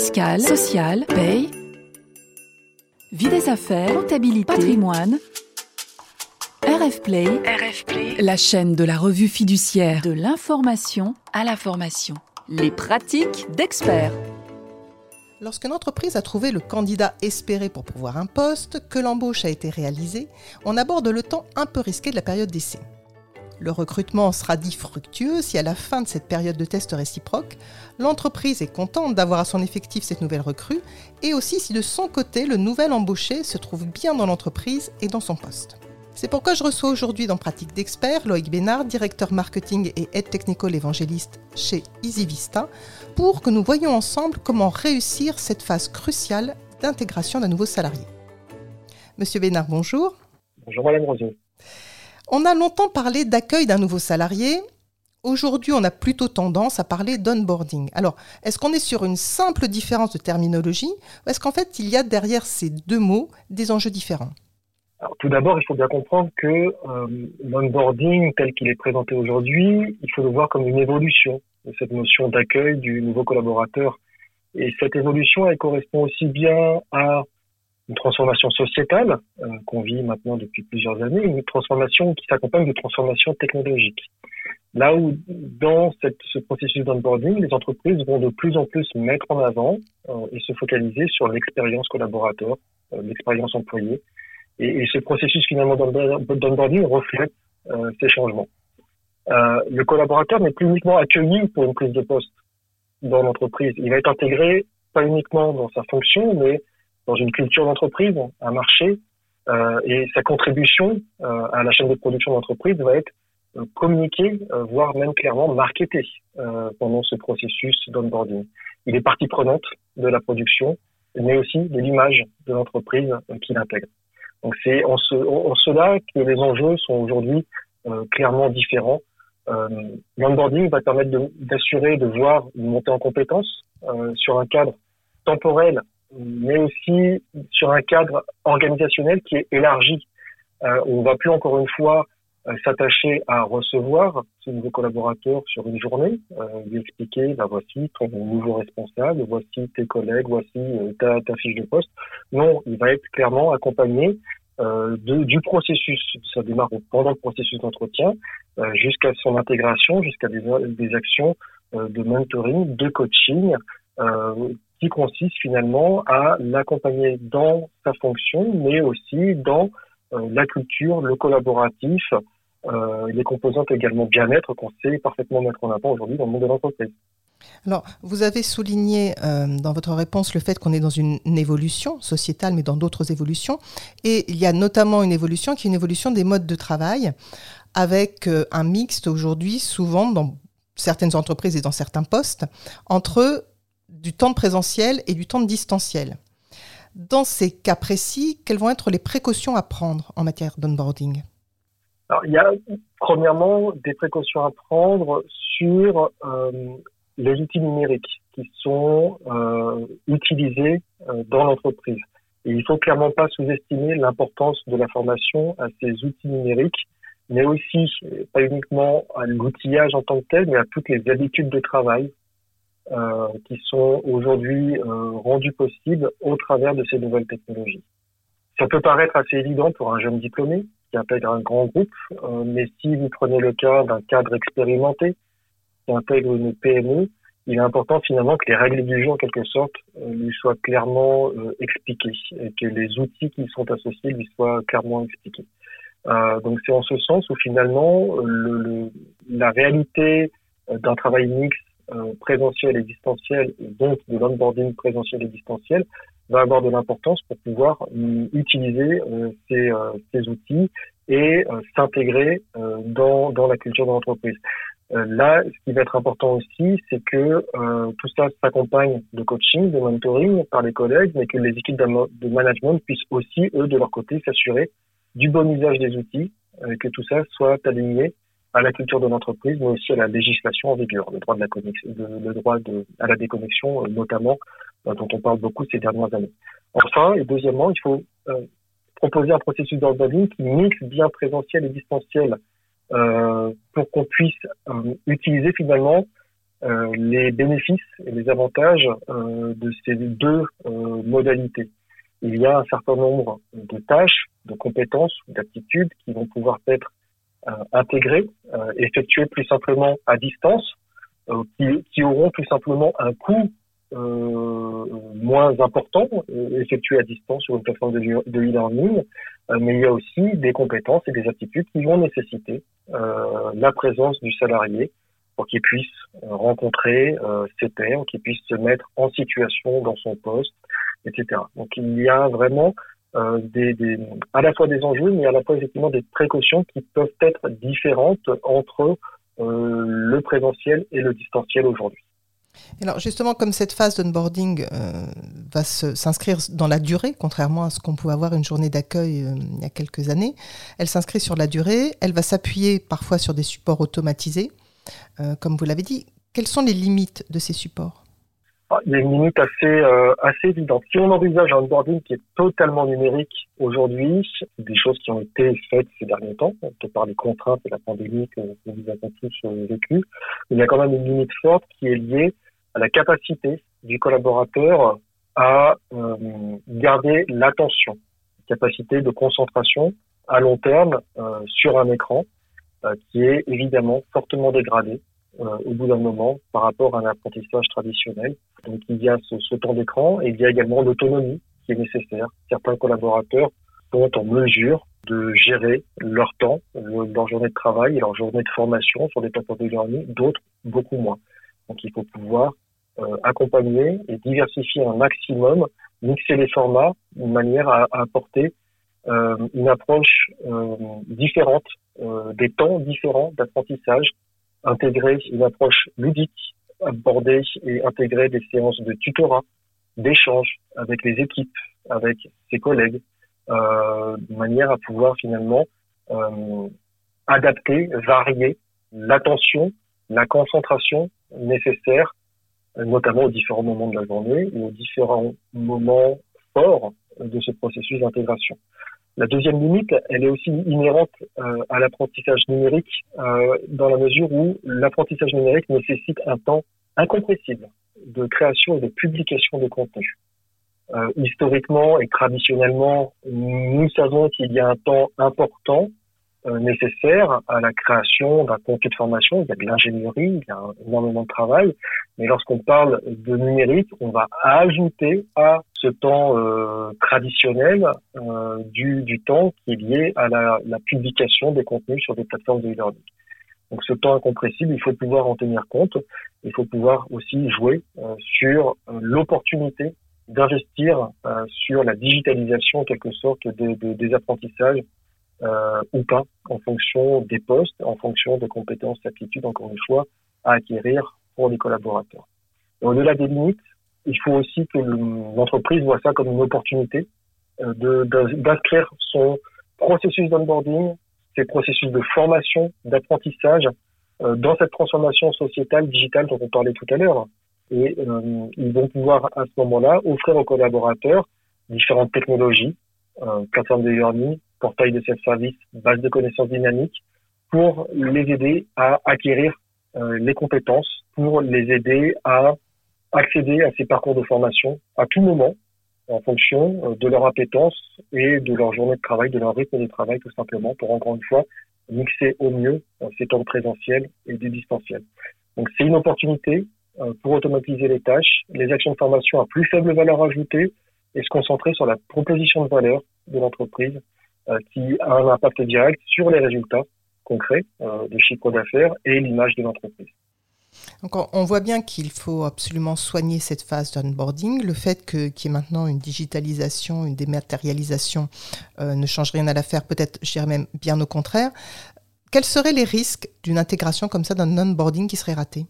fiscale, sociale, paye, vie des affaires, comptabilité, patrimoine. RF Play, RF Play, la chaîne de la revue fiduciaire de l'information à la formation. Les pratiques d'experts. Lorsqu'une entreprise a trouvé le candidat espéré pour pouvoir un poste, que l'embauche a été réalisée, on aborde le temps un peu risqué de la période d'essai. Le recrutement sera dit fructueux si à la fin de cette période de test réciproque, l'entreprise est contente d'avoir à son effectif cette nouvelle recrue et aussi si de son côté le nouvel embauché se trouve bien dans l'entreprise et dans son poste. C'est pourquoi je reçois aujourd'hui dans Pratique d'Expert Loïc Bénard, directeur marketing et aide technical évangéliste chez EasyVista, pour que nous voyions ensemble comment réussir cette phase cruciale d'intégration d'un nouveau salarié. Monsieur Bénard, bonjour. Bonjour Madame. On a longtemps parlé d'accueil d'un nouveau salarié. Aujourd'hui, on a plutôt tendance à parler d'onboarding. Alors, est-ce qu'on est sur une simple différence de terminologie ou est-ce qu'en fait, il y a derrière ces deux mots des enjeux différents? Tout d'abord, il faut bien comprendre que euh, l'onboarding tel qu'il est présenté aujourd'hui, il faut le voir comme une évolution de cette notion d'accueil du nouveau collaborateur. Et cette évolution, elle correspond aussi bien à une transformation sociétale euh, qu'on vit maintenant depuis plusieurs années, une transformation qui s'accompagne de transformation technologique. Là où dans cette, ce processus d'onboarding, les entreprises vont de plus en plus mettre en avant euh, et se focaliser sur l'expérience collaborateur, euh, l'expérience employée, et, et, ce processus finalement d'onboarding reflète euh, ces changements. Euh, le collaborateur n'est plus uniquement accueilli pour une prise de poste dans l'entreprise. Il va être intégré pas uniquement dans sa fonction, mais dans une culture d'entreprise, un marché, euh, et sa contribution euh, à la chaîne de production d'entreprise va être euh, communiquée, euh, voire même clairement marketée pendant ce processus d'onboarding. Il est partie prenante de la production, mais aussi de l'image de l'entreprise qu'il intègre. Donc c'est en, ce, en, cela que les enjeux sont aujourd'hui clairement différents. L'onboarding va permettre d'assurer de, voir une montée en compétences sur un cadre temporel, mais aussi sur un cadre organisationnel qui est élargi. Euh, on va plus encore une fois euh, s'attacher à recevoir ce nouveau collaborateur sur une journée, euh, lui expliquer, bah, voici ton nouveau responsable, voici tes collègues, voici euh, ta, ta, fiche de poste. Non, il va être clairement accompagné euh, de, du processus. Ça démarre pendant le processus d'entretien jusqu'à son intégration, jusqu'à des, des, actions de mentoring, de coaching, qui consistent finalement à l'accompagner dans sa fonction, mais aussi dans euh, la culture, le collaboratif, euh, les composantes également bien-être qu'on sait parfaitement mettre en avant aujourd'hui dans le monde de l'entreprise. Alors, vous avez souligné euh, dans votre réponse le fait qu'on est dans une, évolution sociétale, mais dans d'autres évolutions. Et il y a notamment une évolution qui est une évolution des modes de travail, avec un mixte aujourd'hui, souvent dans certaines entreprises et dans certains postes, entre du temps de présentiel et du temps de distanciel. Dans ces cas précis, quelles vont être les précautions à prendre en matière d'onboarding? Alors, il y a premièrement des précautions à prendre sur euh, les outils numériques qui sont euh, utilisés euh, dans l'entreprise. Il faut clairement pas sous-estimer l'importance de la formation à ces outils numériques, mais aussi pas uniquement à l'outillage en tant que tel, mais à toutes les habitudes de travail euh, qui sont aujourd'hui euh, rendus possibles au travers de ces nouvelles technologies. Ça peut paraître assez évident pour un jeune diplômé qui intègre un grand groupe, euh, mais si vous prenez le cas d'un cadre expérimenté qui intègre une PME, il est important finalement que les règles du jeu, en quelque sorte, euh, lui soient clairement expliquées et que les outils qui sont associés lui soient clairement expliqués. Donc c'est en ce sens où finalement le, le, la réalité d'un travail mixte euh, présentiel et distanciel, donc de l'onboarding présentiel et distanciel, va avoir de l'importance pour pouvoir euh, utiliser euh, ces, outils et s'intégrer dans la culture de l'entreprise. là, ce qui va être important aussi, c'est que tout ça s'accompagne de coaching, de mentoring par les collègues, mais que les équipes de management puissent aussi, eux, de leur côté, s'assurer du bon usage des outils, que tout ça soit aligné à la culture de l'entreprise, mais aussi à la législation en vigueur, le droit de la connexion, le droit de, à la déconnexion, euh, notamment, euh, dont on parle beaucoup ces dernières années. Enfin, et deuxièmement, il faut euh, proposer un processus d'onboarding qui mixe bien présentiel et distanciel euh, pour qu'on puisse utiliser finalement les bénéfices et les avantages de ces deux modalités. Il y a un certain nombre de tâches, de compétences, d'aptitudes qui vont pouvoir être intégrées, effectuées plus simplement à distance, qui, qui, auront tout simplement un coût euh, moins important euh, effectué à distance sur une plateforme de, e-learning, euh, mais il y a aussi des compétences et des aptitudes qui vont nécessiter la présence du salarié pour qu'il puisse rencontrer ses pairs, qu'il puisse se mettre en situation dans son poste, etc. Donc il y a vraiment des, à la fois des enjeux, mais à la fois effectivement des précautions qui peuvent être différentes entre le présentiel et le distanciel aujourd'hui. Alors justement, comme cette phase d'onboarding euh, va s'inscrire dans la durée, contrairement à ce qu'on pouvait avoir une journée d'accueil euh, il y a quelques années, elle s'inscrit sur la durée, elle va s'appuyer parfois sur des supports automatisés, euh, comme vous l'avez dit. Quelles sont les limites de ces supports? Il y a une limite assez, assez évidente. Si on envisage un onboarding qui est totalement numérique aujourd'hui, des choses qui ont été faites ces derniers temps, peut par les contraintes et la pandémie que, nous avons tous vécu, il y a quand même une limite forte qui est liée à la capacité du collaborateur à euh, garder l'attention, capacité de concentration à long terme euh, sur un écran euh, qui est évidemment fortement dégradé au bout d'un moment par rapport à un apprentissage traditionnel. Donc il y a ce, ce temps d'écran et il y a également l'autonomie qui est nécessaire. Certains collaborateurs sont en mesure de gérer leur temps, leur journée de travail et leur journée de formation sur des plateformes de learning, d'autres beaucoup moins. Donc il faut pouvoir euh, accompagner et diversifier un maximum, mixer les formats de manière à, apporter euh, une approche euh, différente, des temps différents d'apprentissage, intégrer une approche ludique, aborder et intégrer des séances de tutorat, d'échange avec les équipes, avec ses collègues, de manière à pouvoir finalement adapter, varier l'attention, la concentration nécessaire notamment aux différents moments de la journée et aux différents moments forts de ce processus d'intégration. La deuxième limite, elle est aussi inhérente euh, à l'apprentissage numérique euh, dans la mesure où l'apprentissage numérique nécessite un temps incompressible de création et de publication de contenu. Euh, historiquement et traditionnellement, nous savons qu'il y a un temps important nécessaire à la création d'un contenu de formation. Il y a de l'ingénierie, il y a énormément de travail. Mais lorsqu'on parle de numérique, on va ajouter à ce temps euh, traditionnel euh, du, du, temps qui est lié à la, la publication des contenus sur des plateformes de e-learning. Donc ce temps incompressible, il faut pouvoir en tenir compte. Il faut pouvoir aussi jouer euh, sur l'opportunité d'investir sur la digitalisation en quelque sorte de, de, des apprentissages euh, ou pas, en fonction des postes, en fonction des compétences, aptitudes, encore une fois, à acquérir pour les collaborateurs. Au-delà des limites, il faut aussi que l'entreprise voit ça comme une opportunité euh, d'inscrire son processus d'onboarding, ses processus de formation, d'apprentissage euh, dans cette transformation sociétale, digitale dont on parlait tout à l'heure. Et euh, ils vont pouvoir à ce moment-là offrir aux collaborateurs différentes technologies, euh, plateformes de learning, portail de self-service, base de connaissances dynamiques, pour les aider à acquérir euh, les compétences, pour les aider à accéder à ces parcours de formation à tout moment, en fonction euh, de leur appétence et de leur journée de travail, de leur rythme de travail, tout simplement, pour encore une fois mixer au mieux euh, ces temps présentiels et du distanciel. Donc c'est une opportunité pour automatiser les tâches, les actions de formation à plus faible valeur ajoutée et se concentrer sur la proposition de valeur de l'entreprise qui a un impact direct sur les résultats concrets euh, de chiffre d'affaires et l'image de l'entreprise. Donc on voit bien qu'il faut absolument soigner cette phase d'onboarding. Le fait qu'il y ait maintenant une digitalisation, une dématérialisation euh, ne change rien à l'affaire, peut-être, je dirais même bien au contraire. Quels seraient les risques d'une intégration comme ça d'un onboarding qui serait raté?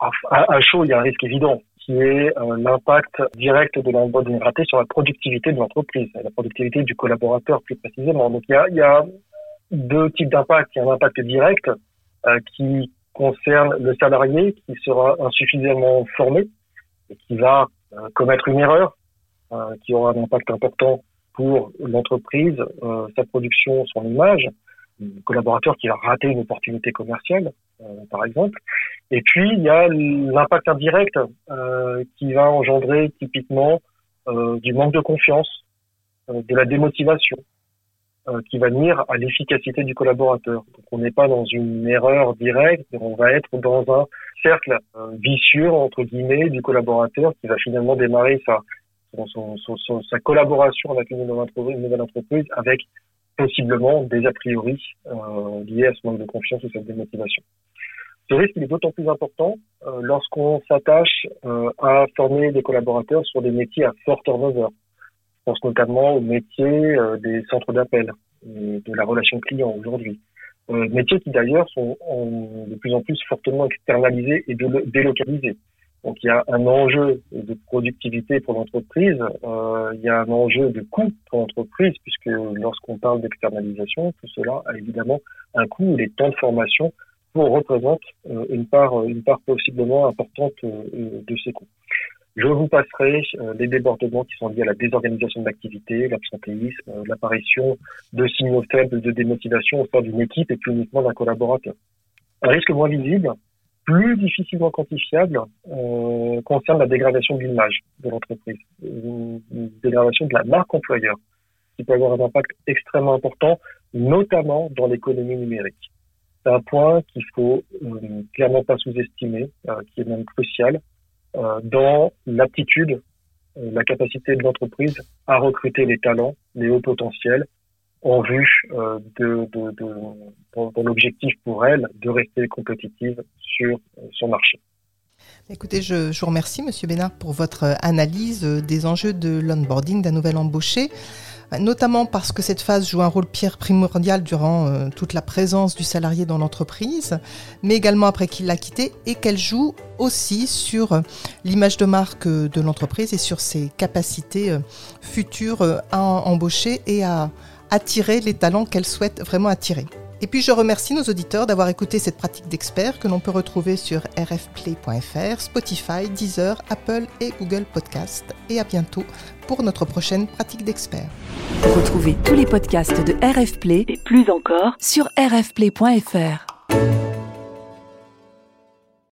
À, chaud, il y a un risque évident qui est euh, l'impact direct de l'onboarding raté sur la productivité de l'entreprise, la productivité du collaborateur plus précisément. Donc il y a, deux types d'impacts. Il y a un impact direct euh, qui concerne le salarié qui sera insuffisamment formé et qui va euh, commettre une erreur qui aura un impact important pour l'entreprise, sa production, son image, un collaborateur qui a raté une opportunité commerciale, par exemple. Et puis, il y a l'impact indirect euh, qui va engendrer typiquement euh, du manque de confiance, euh, de la démotivation, euh, qui va nuire à l'efficacité du collaborateur. Donc, on n'est pas dans une erreur directe, on va être dans un cercle euh, vicieux, entre guillemets, du collaborateur qui va finalement démarrer sa, son, son, sa collaboration avec une nouvelle entreprise, une nouvelle entreprise avec possiblement des a priori euh, liés à ce manque de confiance ou cette démotivation. Ce risque il est d'autant plus important euh, lorsqu'on s'attache euh, à former des collaborateurs sur des métiers à fort turnover. Je pense notamment au métier euh, des centres d'appel et de la relation client aujourd'hui. Euh, métiers qui d'ailleurs sont en, de plus en plus fortement externalisés et délocalisés. Donc il y a un enjeu de productivité pour l'entreprise, euh, il y a un enjeu de coût pour l'entreprise, puisque lorsqu'on parle d'externalisation, tout cela a évidemment un coût. Les temps de formation représente euh, une part, une part possiblement importante euh, de ces coûts. Je vous passerai euh, les débordements qui sont liés à la désorganisation de l'activité, l'absentéisme, l'apparition de signaux faibles de démotivation au sein d'une équipe et plus uniquement d'un collaborateur. Un risque moins visible, plus difficilement quantifiable, euh, concerne la dégradation de l'image de l'entreprise, une, dégradation de la marque employeur, qui peut avoir un impact extrêmement important, notamment dans l'économie numérique. C'est un point qu'il faut euh, clairement pas sous-estimer, euh, qui est même crucial euh, dans l'aptitude, la capacité de l'entreprise à recruter les talents, les hauts potentiels, en vue de, l'objectif pour elle de rester compétitive sur son marché. Écoutez, je, je, vous remercie, Monsieur Bénard, pour votre analyse des enjeux de l'onboarding d'un nouvel embauché notamment parce que cette phase joue un rôle pierre primordial durant euh, toute la présence du salarié dans l'entreprise, mais également après qu'il l'a quitté, et qu'elle joue aussi sur euh, l'image de marque euh, de l'entreprise et sur ses capacités futures à embaucher et à attirer les talents qu'elle souhaite vraiment attirer. Et puis je remercie nos auditeurs d'avoir écouté cette pratique d'expert que l'on peut retrouver sur rfplay.fr, Spotify, Deezer, Apple et Google Podcast. Et à bientôt pour notre prochaine pratique d'expert. Retrouvez tous les podcasts de RFplay et plus encore sur rfplay.fr.